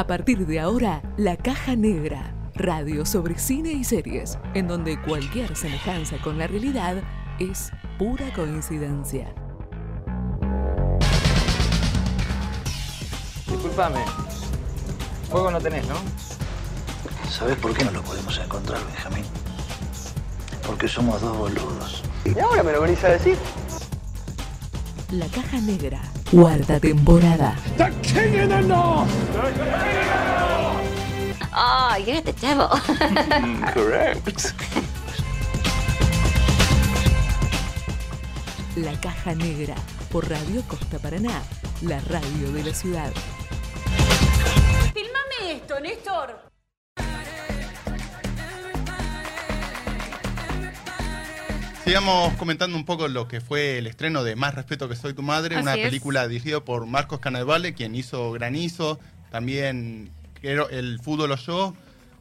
A partir de ahora, La Caja Negra, radio sobre cine y series, en donde cualquier semejanza con la realidad es pura coincidencia. Disculpame. Fuego no tenés, ¿no? ¿Sabes por qué no lo podemos encontrar, Benjamín? Porque somos dos boludos. ¿Y ahora me lo venís a decir? La Caja Negra, cuarta temporada. Oh, you're the devil. Correct. La Caja Negra, por Radio Costa Paraná, la radio de la ciudad. Filmame esto, Néstor. Sigamos comentando un poco lo que fue el estreno de Más Respeto que Soy Tu Madre, Así una es. película dirigida por Marcos Canavale, quien hizo Granizo, también el Fútbol o Yo,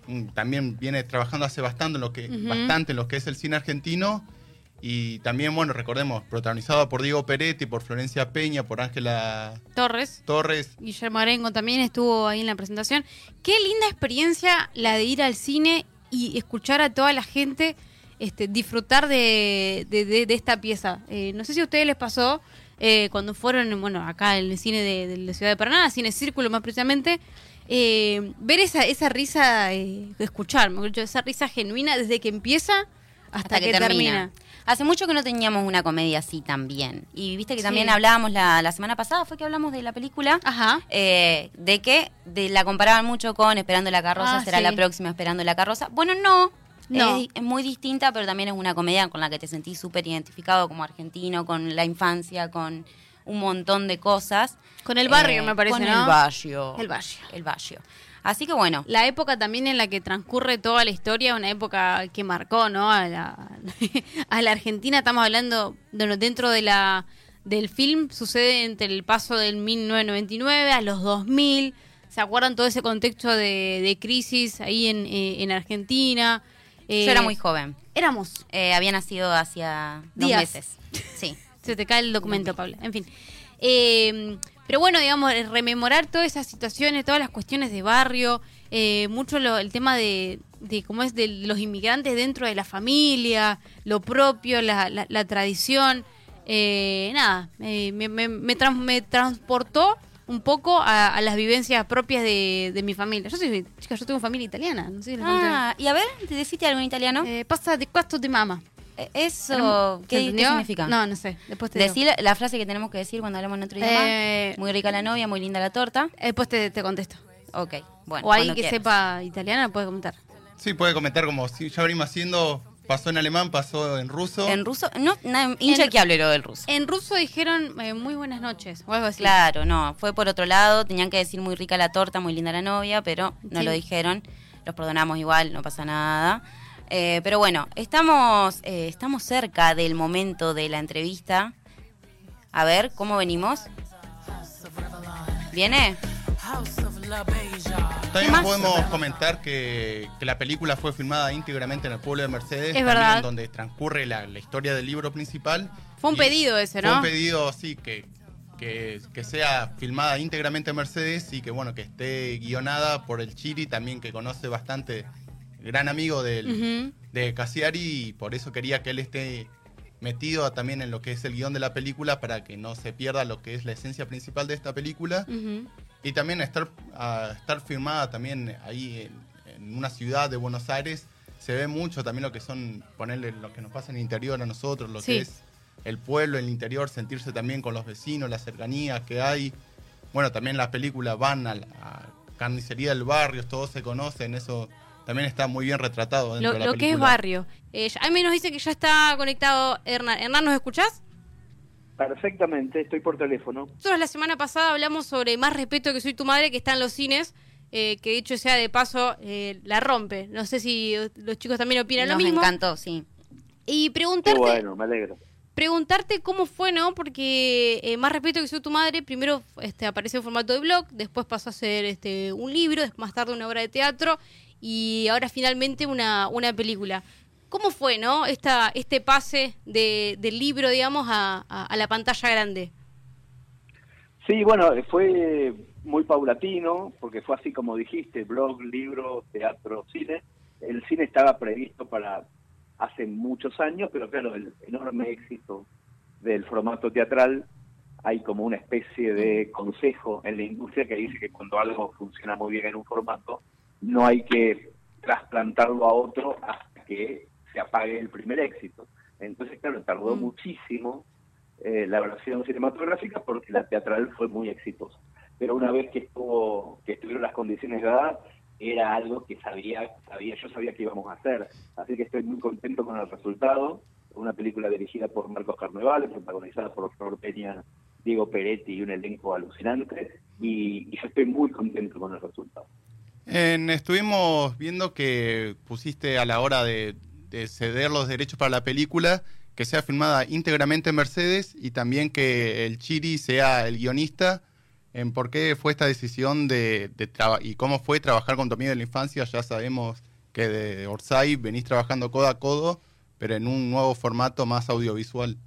mm, también viene trabajando hace bastante en lo que, bastante en lo que es el cine argentino. Y también, bueno, recordemos, protagonizado por Diego Peretti, por Florencia Peña, por Ángela Torres. Torres. Guillermo Arengo también estuvo ahí en la presentación. Qué linda experiencia la de ir al cine y escuchar a toda la gente este, disfrutar de, de- de- de esta pieza. Eh, no sé si a ustedes les pasó eh, cuando fueron, bueno, acá en el cine de, la ciudad de Paraná, Cine Círculo más precisamente, eh, ver esa, esa risa, eh, escuchar, mejor dicho, esa risa genuina desde que empieza hasta, hasta que, termina. Hace mucho que no teníamos una comedia así también. Y viste que también hablábamos la, la semana pasada, fue que hablamos de la película, Ajá. eh, de que de, la comparaban mucho con Esperando la carroza, Ah, será sí. la próxima Esperando la carroza. Bueno, no. No. Es, es muy distinta, pero también es una comedia con la que te sentís súper identificado como argentino, con la infancia, con un montón de cosas. Con el barrio, me parece, Con ¿no? el barrio. El barrio. El barrio. Así que bueno, La época también en la que transcurre toda la historia, una época que marcó, ¿no? A la, a la Argentina, estamos hablando, bueno, dentro de la del film, sucede entre el paso del 1999 a los 2000. ¿Se acuerdan todo ese contexto de, de crisis ahí en, eh, en Argentina? Eh, yo era muy joven. Éramos. Eh, había nacido hacía dos meses. Sí. Se te cae el documento, Paula. En fin. Eh, pero bueno, digamos, eh, rememorar todas esas situaciones, todas las cuestiones de barrio, eh, mucho lo- el tema de, de cómo es de los inmigrantes dentro de la familia, lo propio, la, la- la tradición. Eh, nada, eh, me, me- me trans- me transportó un poco a, a las vivencias propias de, de mi familia. Yo soy, chica, yo tengo familia italiana, no sé si les conté. Ah, y a ver, ¿te deciste algo en italiano? Eh, pasa de cuasto de mama. Eh, Eso, ¿Se ¿qué, qué significa? No, no sé. Después te digo. Decí la, la frase que tenemos que decir cuando hablamos en otro idioma. Eh, muy rica la novia, muy linda la torta. Después te, te contesto. Ok, bueno. o alguien que quieras. sepa italiana puede comentar. Sí, puede comentar como si ya venimos haciendo, pasó en alemán, pasó en ruso. En ruso, no, na- hincha En- que hable lo del ruso. En ruso dijeron eh, muy buenas noches o algo así. Claro, no, fue por otro lado, tenían que decir muy rica la torta, muy linda la novia, pero no Sí. lo dijeron, los perdonamos igual, no pasa nada. Eh, pero bueno, estamos, eh, estamos cerca del momento de la entrevista. A ver, ¿cómo venimos? ¿Viene? También más? podemos comentar que, que la película fue filmada íntegramente en el pueblo de Mercedes, Es verdad. donde transcurre la, la historia del libro principal. Fue un pedido ese, Fue ¿no? un pedido, sí, que, que, que sea filmada íntegramente en Mercedes y que, bueno, que esté guionada por el Chiri, también que conoce bastante, gran amigo del, Ujú. de Cassiari, y por eso quería que él esté metido también en lo que es el guion de la película para que no se pierda lo que es la esencia principal de esta película. Ujú. Y también estar, a estar firmada también ahí en, en una ciudad de Buenos Aires, se ve mucho también lo que son, ponerle lo que nos pasa en el interior a nosotros, lo Sí. que es el pueblo, el interior, sentirse también con los vecinos, la cercanía que hay. Bueno, también las películas van a la a carnicería del barrio, todos se conocen, eso también está muy bien retratado dentro Lo, de la lo que es barrio. Eh, ya- Jaime nos dice que ya está conectado Hernán. Hernán, ¿nos escuchás? Perfectamente, estoy por teléfono. Nosotros la semana pasada hablamos sobre Más respeto que soy tu madre, que está en los cines, eh, que dicho sea de paso, eh, la rompe. No sé si los chicos también opinan Nos lo mismo. encantó, sí. Y Qué preguntarte, bueno, me alegro. preguntarte cómo fue, ¿no? Porque eh, Más respeto que soy tu madre, primero este, apareció en formato de blog, después pasó a ser este, un libro, después más tarde una obra de teatro y ahora finalmente una, una película. ¿Cómo fue, no? Esta, este pase de, del libro, digamos, a, a- a la pantalla grande. Sí, bueno, fue muy paulatino, porque fue así como dijiste, blog, libro, teatro, cine. El cine estaba previsto para hace muchos años, pero claro, el enorme éxito del formato teatral, hay como una especie de consejo en la industria que dice que cuando algo funciona muy bien en un formato, no hay que trasplantarlo a otro hasta que se apague el primer éxito. Entonces, claro, tardó Mm. muchísimo eh, la versión cinematográfica porque la teatral fue muy exitosa. Pero una vez que estuvo, que estuvieron las condiciones dadas, era algo que sabía, sabía, yo sabía que íbamos a hacer. Así que estoy muy contento con el resultado. Una película dirigida por Marcos Carnevales, protagonizada por Flor Peña, Diego Peretti y un elenco alucinante. Y, y yo estoy muy contento con el resultado. En- estuvimos viendo que pusiste a la hora de, de ceder los derechos para la película que sea filmada íntegramente en Mercedes y también que el Chiri sea el guionista. En ¿Por qué fue esta decisión de, de y cómo fue trabajar con tu amigo de la infancia? Ya sabemos que de Orsay venís trabajando codo a codo, pero en un nuevo formato más audiovisual.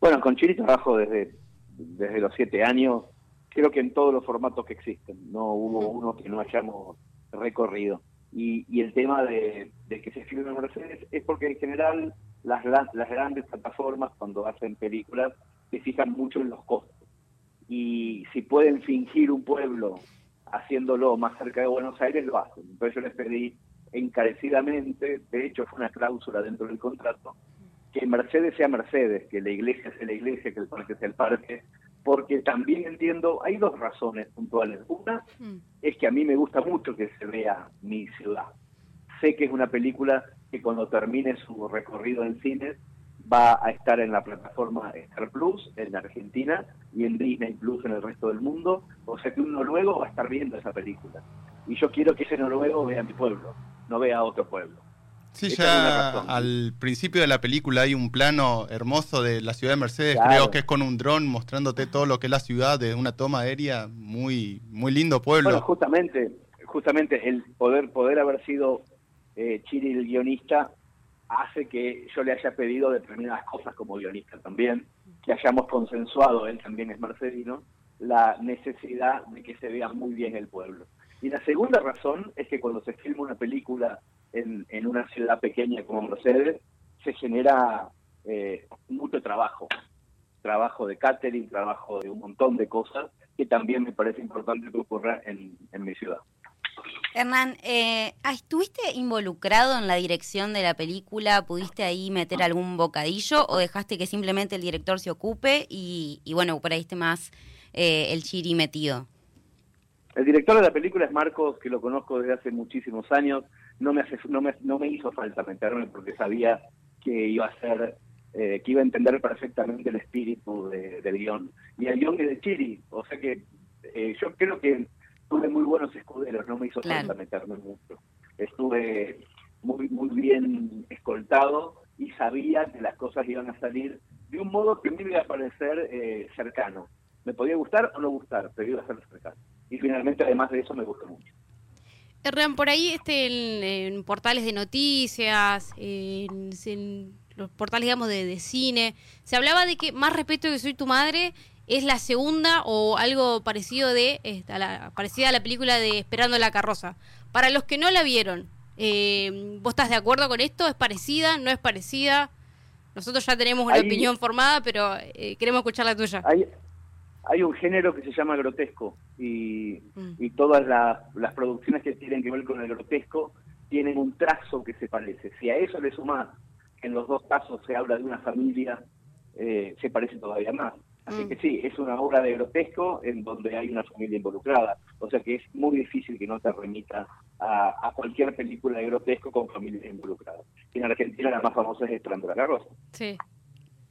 Bueno, con Chiri trabajo desde, desde los siete años, creo que en todos los formatos que existen, no hubo uno que no hayamos recorrido. Y, y el tema de, de que se filme en Mercedes es porque en general las, las grandes plataformas cuando hacen películas se fijan mucho en los costos. Y si pueden fingir un pueblo haciéndolo más cerca de Buenos Aires, lo hacen. Entonces yo les pedí encarecidamente, de hecho fue una cláusula dentro del contrato, que Mercedes sea Mercedes, que la iglesia sea la iglesia, que el parque sea el parque, porque también entiendo, hay dos razones puntuales. Una es que a mí me gusta mucho que se vea mi ciudad. Sé que es una película que cuando termine su recorrido en cines va a estar en la plataforma Star Plus en Argentina y en Disney Plus en el resto del mundo. O sea que un noruego va a estar viendo esa película. Y yo quiero que ese noruego vea mi pueblo, no vea otro pueblo. Sí, ya razón. al principio de la película hay un plano hermoso de la ciudad de Mercedes, Claro. creo que es con un dron mostrándote todo lo que es la ciudad de una toma aérea, muy muy lindo pueblo. Bueno, justamente, justamente el poder poder haber sido eh, Chiri el guionista hace que yo le haya pedido determinadas cosas como guionista también, que hayamos consensuado, él también es mercedino, la necesidad de que se vea muy bien el pueblo. Y la segunda razón es que cuando se filma una película en, en una ciudad pequeña como Mercedes, se genera eh, mucho trabajo, trabajo de catering, trabajo de un montón de cosas que también me parece importante que ocurra en, en mi ciudad. Hernán, eh, ¿estuviste involucrado en la dirección de la película? ¿Pudiste ahí meter algún bocadillo o dejaste que simplemente el director se ocupe y, y bueno, por ahí esté más eh, el chiri metido? El director de la película es Marcos, que lo conozco desde hace muchísimos años. No me, hace, no me, no me hizo falta meterme porque sabía que iba a ser, eh, que iba a entender perfectamente el espíritu de- del guion. Y el guion es de Chiri, o sea que eh, yo creo que tuve muy buenos escuderos, no me hizo Claro. falta meterme mucho. Estuve muy, muy bien escoltado y sabía que las cosas iban a salir de un modo que me iba a parecer eh, cercano. Me podía gustar o no gustar, pero iba a ser cercano. Y finalmente, además de eso, me gustó mucho. Hernán, por ahí este, en, en portales de noticias, en, en los portales, digamos, de, de cine, se hablaba de que Más respeto que soy tu madre es la segunda o algo parecido de esta, la, parecida a la película de Esperando la carroza. Para los que no la vieron, eh, ¿vos estás de acuerdo con esto? ¿Es parecida? ¿No es parecida? Nosotros ya tenemos una Ahí- opinión formada, pero eh, queremos escuchar la tuya. Hay un género que se llama grotesco y, Mm. y todas la- las producciones que tienen que ver con el grotesco tienen un trazo que se parece. Si a eso le sumás que en los dos casos se habla de una familia, eh, se parece todavía más. Así Mm. que sí, es una obra de grotesco en donde hay una familia involucrada. O sea que es muy difícil que no te remita a, a cualquier película de grotesco con familias involucradas. Y en Argentina la más famosa es Esperando la carroza. Sí.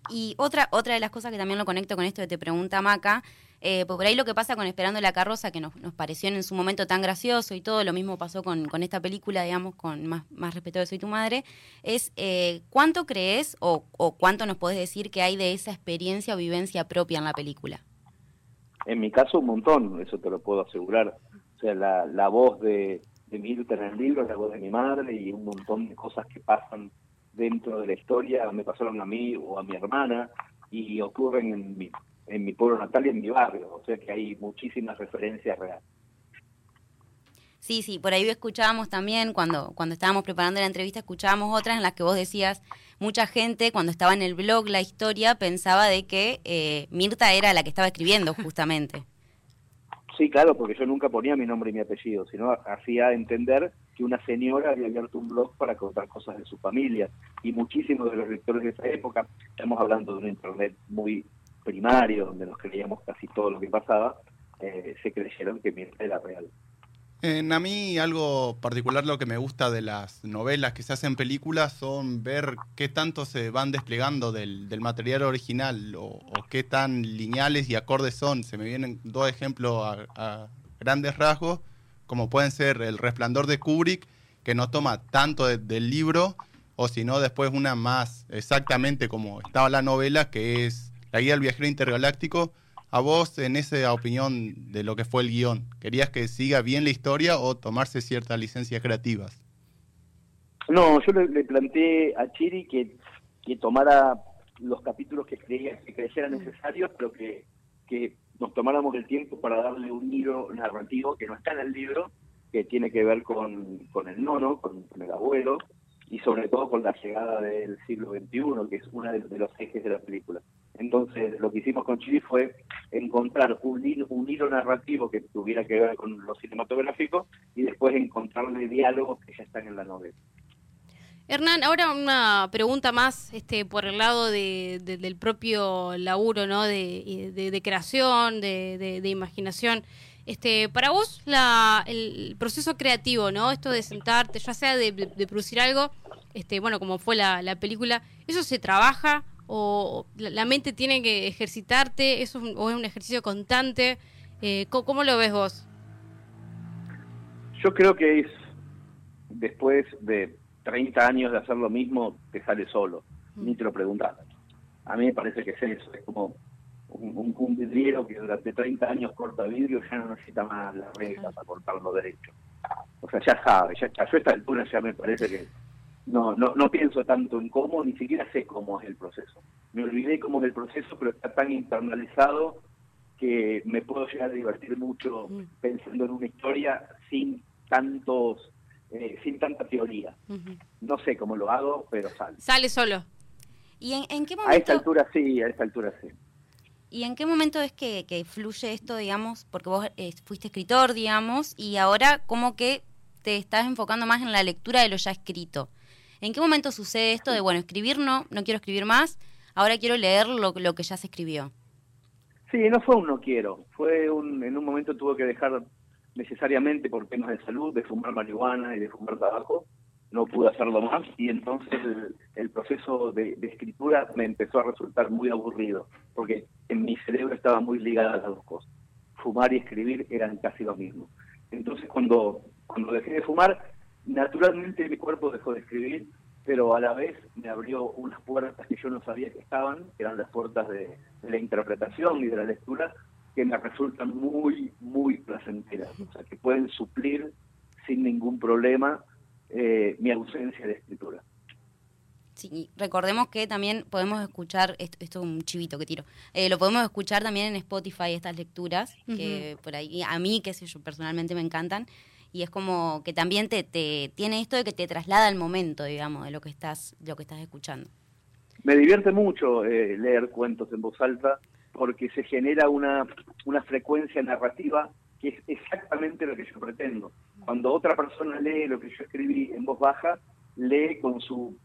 Y otra, otra de las cosas que también lo conecto con esto que te pregunta Maca, eh, pues por ahí lo que pasa con Esperando la carroza, que nos, nos pareció en su momento tan gracioso y todo, lo mismo pasó con, con esta película, digamos, con Más, más respeto de Soy tu madre, es eh, cuánto crees o, o cuánto nos podés decir que hay de esa experiencia o vivencia propia en la película. En mi caso, un montón, eso te lo puedo asegurar. O sea, la, la voz de, de Mirta en el libro, la voz de mi madre y un montón de cosas que pasan dentro de la historia me pasaron a mí o a mi hermana y ocurren en mi, en mi pueblo natal y en mi barrio, o sea que hay muchísimas referencias reales. Sí, sí, por ahí escuchábamos también, cuando, cuando estábamos preparando la entrevista, escuchábamos otras en las que vos decías, mucha gente cuando estaba en el blog la historia pensaba de que eh, Mirta era la que estaba escribiendo justamente. Sí, claro, porque yo nunca ponía mi nombre y mi apellido, sino hacía entender que una señora había abierto un blog para contar cosas de su familia. Y muchísimos de los lectores de esa época, estamos hablando de un internet muy primario, donde nos creíamos casi todo lo que pasaba, eh, se creyeron que Mirta era real. A mí algo particular lo que me gusta de las novelas que se hacen películas son ver qué tanto se van desplegando del, material original o, qué tan lineales y acordes son. Se me vienen dos ejemplos a, grandes rasgos, como pueden ser El Resplandor de Kubrick, que no toma tanto del libro, o si no después una más exactamente como estaba la novela, que es La Guía del Viajero Intergaláctico, a vos, en esa opinión de lo que fue el guion, ¿querías que siga bien la historia o tomarse ciertas licencias creativas? No, yo le, planteé a Chiri que, que, tomara los capítulos que creía que creyera necesarios, pero que, que nos tomáramos el tiempo para darle un hilo narrativo que no está en el libro, que tiene que ver con, con el nono, con, el abuelo, y sobre todo con la llegada del siglo XXI, que es uno de los ejes de la película. Entonces, lo que hicimos con Chile fue encontrar un, un hilo narrativo que tuviera que ver con lo cinematográfico y después encontrarle diálogos que ya están en la novela. Hernán, ahora una pregunta más este, por el lado de, del propio laburo, ¿no? De, creación, de, imaginación. Este, para vos, la, el proceso creativo, ¿no? Esto de sentarte, ya sea de, producir algo, este, bueno, como fue la, la película, ¿eso se trabaja o la mente tiene que ejercitarte, eso o es un ejercicio constante. Eh, ¿cómo, lo ves vos? Yo creo que es después de 30 años de hacer lo mismo, te sale solo, mm. ni te lo preguntas. A mí me parece que es eso, es como un, un, vidriero que durante 30 años corta vidrio ya no necesita más las reglas para cortarlo derecho. O sea, ya sabe, ya, ya a esta altura ya me parece que no, no, no pienso tanto en cómo, ni siquiera sé cómo es el proceso. Me olvidé cómo es el proceso, pero está tan internalizado que me puedo llegar a divertir mucho mm. pensando en una historia sin tantos, eh, sin tanta teoría. No sé cómo lo hago, pero sale. Sale solo. ¿Y en, qué momento? A esta altura sí, a esta altura sí. ¿Y en qué momento es que, fluye esto, digamos? Porque vos eh, fuiste escritor, digamos, y ahora como que te estás enfocando más en la lectura de lo ya escrito. ¿En qué momento sucede esto de, bueno, escribir no, no quiero escribir más, ahora quiero leer lo, lo que ya se escribió? Sí, no fue un no quiero, fue un, en un momento tuve que dejar necesariamente por temas de salud, de fumar marihuana y de fumar tabaco, no pude hacerlo más y entonces el, proceso de, escritura me empezó a resultar muy aburrido, porque en mi cerebro estaba muy ligada a las dos cosas. Fumar y escribir eran casi lo mismo. Entonces cuando, cuando dejé de fumar, Naturalmente mi cuerpo dejó de escribir, pero a la vez me abrió unas puertas que yo no sabía que estaban, que eran las puertas de, la interpretación y de la lectura, que me resultan muy, muy placenteras, o sea, que pueden suplir sin ningún problema eh, mi ausencia de escritura. Sí, recordemos que también podemos escuchar, esto, es un chivito que tiro, eh, lo podemos escuchar también en Spotify, estas lecturas, que por ahí, a mí, que sé yo, personalmente me encantan y es como que también te, te tiene esto de que te traslada al momento, digamos, de lo que estás, lo que estás escuchando. Me divierte mucho eh, leer cuentos en voz alta porque se genera una, una frecuencia narrativa que es exactamente lo que yo pretendo. Cuando otra persona lee lo que yo escribí en voz baja, lee con su,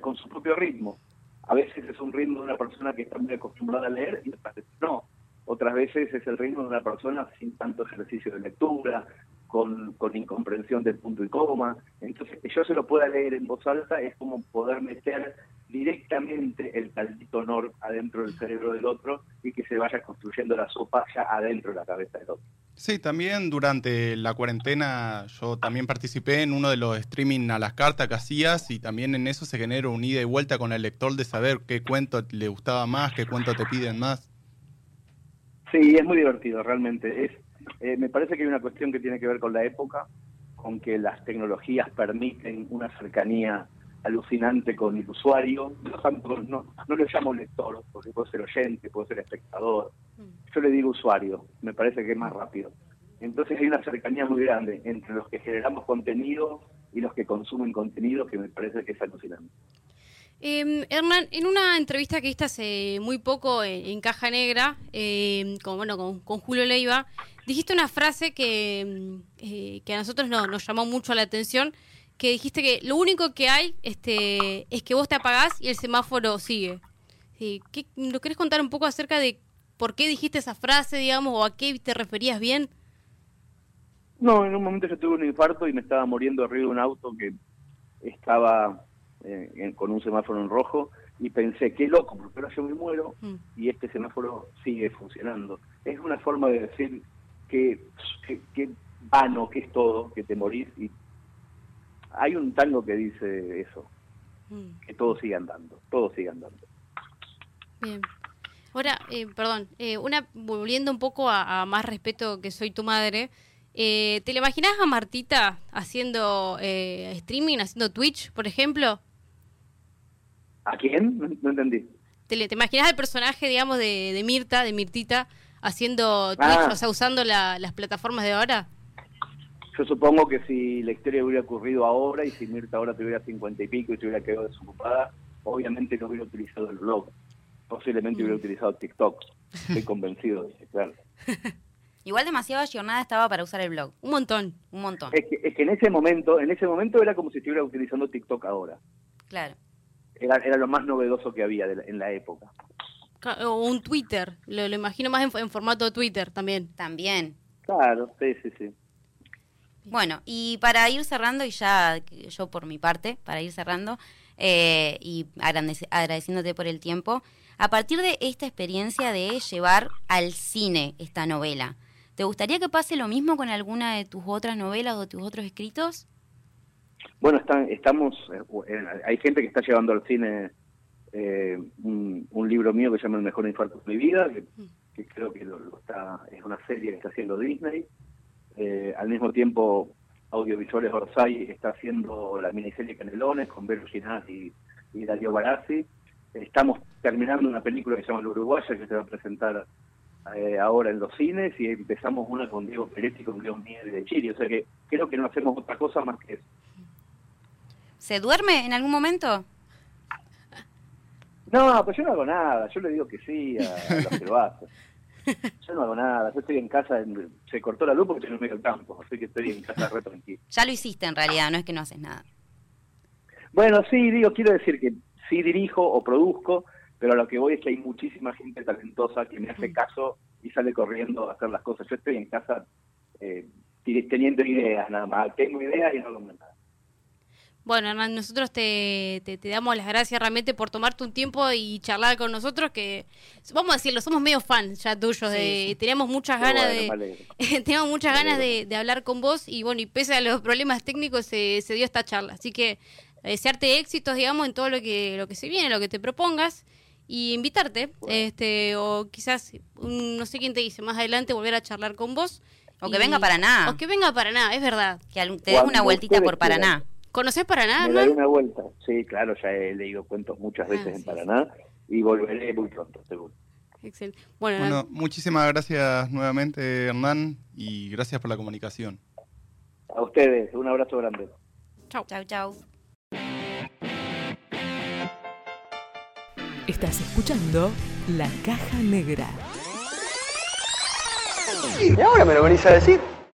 con su propio ritmo. A veces es un ritmo de una persona que está muy acostumbrada a leer y otras veces no. Otras veces es el ritmo de una persona sin tanto ejercicio de lectura, con, con incomprensión del punto y coma. Entonces, que yo se lo pueda leer en voz alta es como poder meter directamente el taldito honor adentro del cerebro del otro y que se vaya construyendo la sopa ya adentro de la cabeza del otro. Sí, también durante la cuarentena yo también participé en uno de los streaming a las cartas que hacías y también en eso se genera un ida y vuelta con el lector de saber qué cuento le gustaba más, qué cuento te piden más. Sí, es muy divertido, realmente. Es, eh, me parece que hay una cuestión que tiene que ver con la época, con que las tecnologías permiten una cercanía alucinante con el usuario. No, no, no lo llamo lector, porque puede ser oyente, puede ser espectador, yo le digo usuario, me parece que es más rápido. Entonces hay una cercanía muy grande entre los que generamos contenido y los que consumen contenido que me parece que es alucinante. Eh, Hernán, en una entrevista que diste hace muy poco en, en Caja Negra, eh, con, bueno, con, Julio Leiva, dijiste una frase que, eh, que a nosotros no, nos llamó mucho la atención, que dijiste que lo único que hay este, es que vos te apagás y el semáforo sigue. ¿Qué, ¿Lo querés contar un poco acerca de por qué dijiste esa frase, digamos, o a qué te referías bien? No, en un momento yo tuve un infarto y me estaba muriendo arriba de un auto que estaba eh, con un semáforo en rojo y pensé, qué loco, porque ahora yo me muero mm. y este semáforo sigue funcionando. Es una forma de decir que, que, vano, que es todo, que te morís. y Hay un tango que dice eso, mm. que todo sigue andando, todo sigue andando. Bien. Ahora, eh, perdón, eh, una volviendo un poco a, a, más respeto que soy tu madre, eh, ¿te le imaginas a Martita haciendo eh, streaming, haciendo Twitch, por ejemplo? ¿A quién? No, entendí. ¿Te, ¿Te imaginas el personaje, digamos, de, de, Mirta, de Mirtita, haciendo Twitch, ah. o sea, usando la, las plataformas de ahora? Yo supongo que si la historia hubiera ocurrido ahora y si Mirta ahora tuviera cincuenta y pico y se hubiera quedado desocupada, obviamente no hubiera utilizado el blog. Posiblemente hubiera mm. utilizado TikTok. Estoy convencido de eso, claro. Igual demasiado jornada estaba para usar el blog. Un montón. Un montón. Es que, es que en ese momento, en ese momento era como si estuviera utilizando TikTok ahora. Claro era, era lo más novedoso que había de la, en la época. O un Twitter, lo, lo imagino más en, en, formato de Twitter también. También. Claro, sí, sí, sí. Bueno, y para ir cerrando, y ya yo por mi parte, para ir cerrando, eh, y agradeciéndote por el tiempo, a partir de esta experiencia de llevar al cine esta novela, ¿te gustaría que pase lo mismo con alguna de tus otras novelas o tus otros escritos? Bueno, están, estamos, eh, hay gente que está llevando al cine eh, un, un, libro mío que se llama El mejor infarto de mi vida, que, que creo que lo, lo, está, es una serie que está haciendo Disney. Eh, al mismo tiempo, Audiovisuales Orsay está haciendo la miniserie Canelones con Vero Ginás y, y Darío Barazzi. Estamos terminando una película que se llama El Uruguaya, que se va a presentar eh, ahora en los cines, y empezamos una con Diego Peretti, con León Mier de Chile. O sea que creo que no hacemos otra cosa más que eso. ¿Se duerme en algún momento? No, pues yo no hago nada. Yo le digo que sí a, los que lo hacen. Yo no hago nada. Yo estoy en casa. En, se cortó la luz porque estoy en medio del campo. Así que estoy en casa re tranquilo. Ya lo hiciste en realidad, no es que no haces nada. Bueno, sí, digo, quiero decir que sí dirijo o produzco, pero lo que voy es que hay muchísima gente talentosa que me hace caso y sale corriendo a hacer las cosas. Yo estoy en casa eh, teniendo ideas nada más. Tengo ideas y no hago nada. Bueno, Hernán, nosotros te, te, te, damos las gracias realmente por tomarte un tiempo y charlar con nosotros, que vamos a decirlo, somos medio fans ya tuyos, sí, de, sí. teníamos muchas ganas bueno, de teníamos muchas ganas de, de, hablar con vos y bueno, y pese a los problemas técnicos se, se dio esta charla. Así que desearte éxitos, digamos, en todo lo que, lo que se viene, lo que te propongas y invitarte, bueno. este, o quizás, un, no sé quién te dice, más adelante volver a charlar con vos. O y, que venga para nada. O que venga para nada, es verdad. Que te des una vueltita por Paraná. ¿Conoces Paraná? Me daré una vuelta. Sí, claro, ya he leído cuentos muchas veces ah, sí, en Paraná y volveré muy pronto, seguro. Excelente. Bueno, bueno, muchísimas gracias nuevamente, Hernán, y gracias por la comunicación. A ustedes, un abrazo grande. Chau. Chau, chau. Estás escuchando La Caja Negra. ¿Y ahora me lo venís a decir?